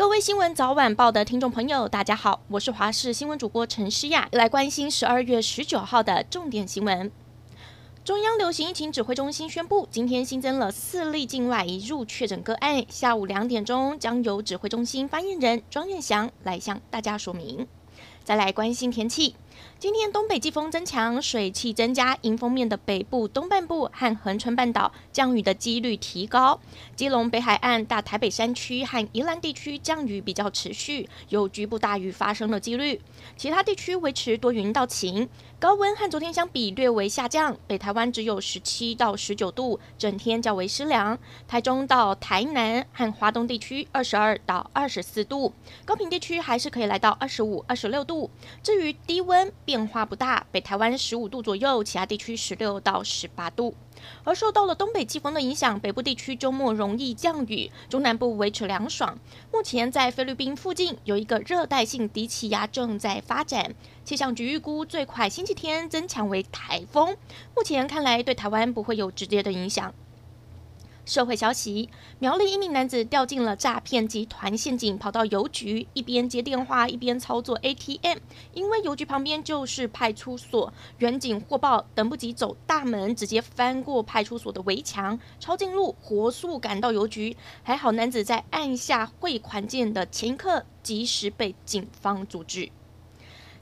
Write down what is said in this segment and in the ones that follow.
各位新闻早晚报的听众朋友，大家好，我是华视新闻主播陈诗雅，来关心十二月十九号的重点新闻。中央流行疫情指挥中心宣布，今天新增了四例境外移入确诊个案，下午两点钟将由指挥中心发言人庄院祥来向大家说明。再来关心天气。今天东北季风增强，水汽增加，迎风面的北部东半部和恒春半岛降雨的几率提高。基隆北海岸、大台北山区和宜兰地区降雨比较持续，有局部大雨发生的几率。其他地区维持多云到晴，高温和昨天相比略微下降。北台湾只有十七到十九度，整天较为湿凉。台中到台南和花东地区二十二到二十四度，高屏地区还是可以来到二十五、二十六度。至于低温，变化不大，北台湾十五度左右，其他地区十六到十八度。而受到了东北季风的影响，北部地区周末容易降雨，中南部维持凉爽。目前在菲律宾附近有一个热带性低气压正在发展，气象局预估最快星期天增强为台风。目前看来对台湾不会有直接的影响。社会消息：苗栗一名男子掉进了诈骗集团陷阱，跑到邮局，一边接电话一边操作 ATM。因为邮局旁边就是派出所，员警获报，等不及走大门，直接翻过派出所的围墙，抄近路，火速赶到邮局。还好男子在按下汇款键的前一刻，及时被警方阻止。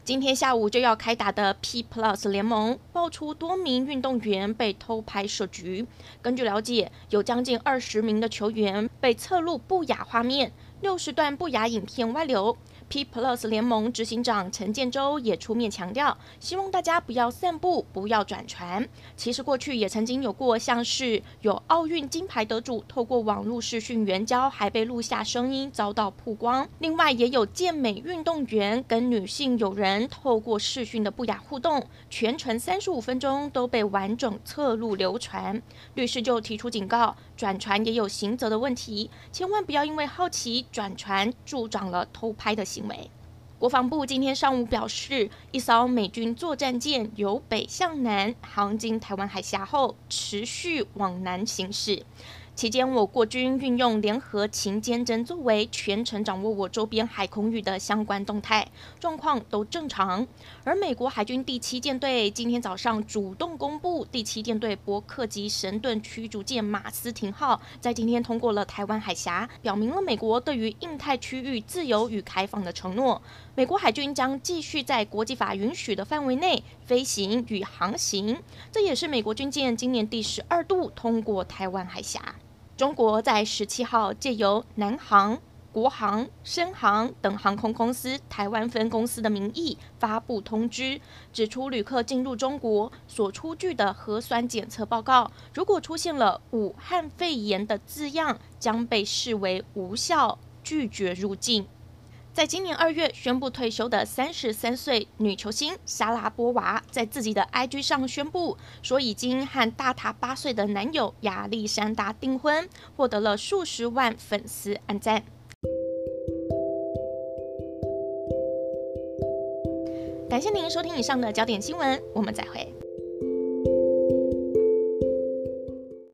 今天下午就要开打的 P Plus 联盟爆出多名运动员被偷拍设局。根据了解，有将近二十名的球员被侧录不雅画面，六十段不雅影片外流。P Plus 联盟执行长陈建州也出面强调，希望大家不要散布，不要转传。其实过去也曾经有过，像是有奥运金牌得主透过网络视讯援交，还被录下声音遭到曝光。另外，也有健美运动员跟女性友人透过视讯的不雅互动，全程三十五分钟都被完整侧录流传。律师就提出警告，转传也有刑责的问题，千万不要因为好奇转船，助长了偷拍的行为。国防部今天上午表示，一艘美军作战舰由北向南航经台湾海峡后，持续往南行驶。期间，我国军运用联合勤监侦作为，全程掌握我周边海空域的相关动态，状况都正常。而美国海军第七舰队今天早上主动公布，第七舰队伯克级神盾驱逐舰马斯廷号在今天通过了台湾海峡，表明了美国对于印太区域自由与开放的承诺。美国海军将继续在国际法允许的范围内飞行与航行，这也是美国军舰今年第十二度通过台湾海峡。中国在十七号借由南航、国航、深航等航空公司台湾分公司的名义发布通知，指出旅客进入中国所出具的核酸检测报告，如果出现了“武汉肺炎”的字样，将被视为无效，拒绝入境。在今年二月宣布退休的三十三岁女球星莎拉波娃，在自己的 IG 上宣布说，已经和大她八岁的男友亚历山大订婚，获得了数十万粉丝按赞。感谢您收听以上的焦点新闻，我们再会。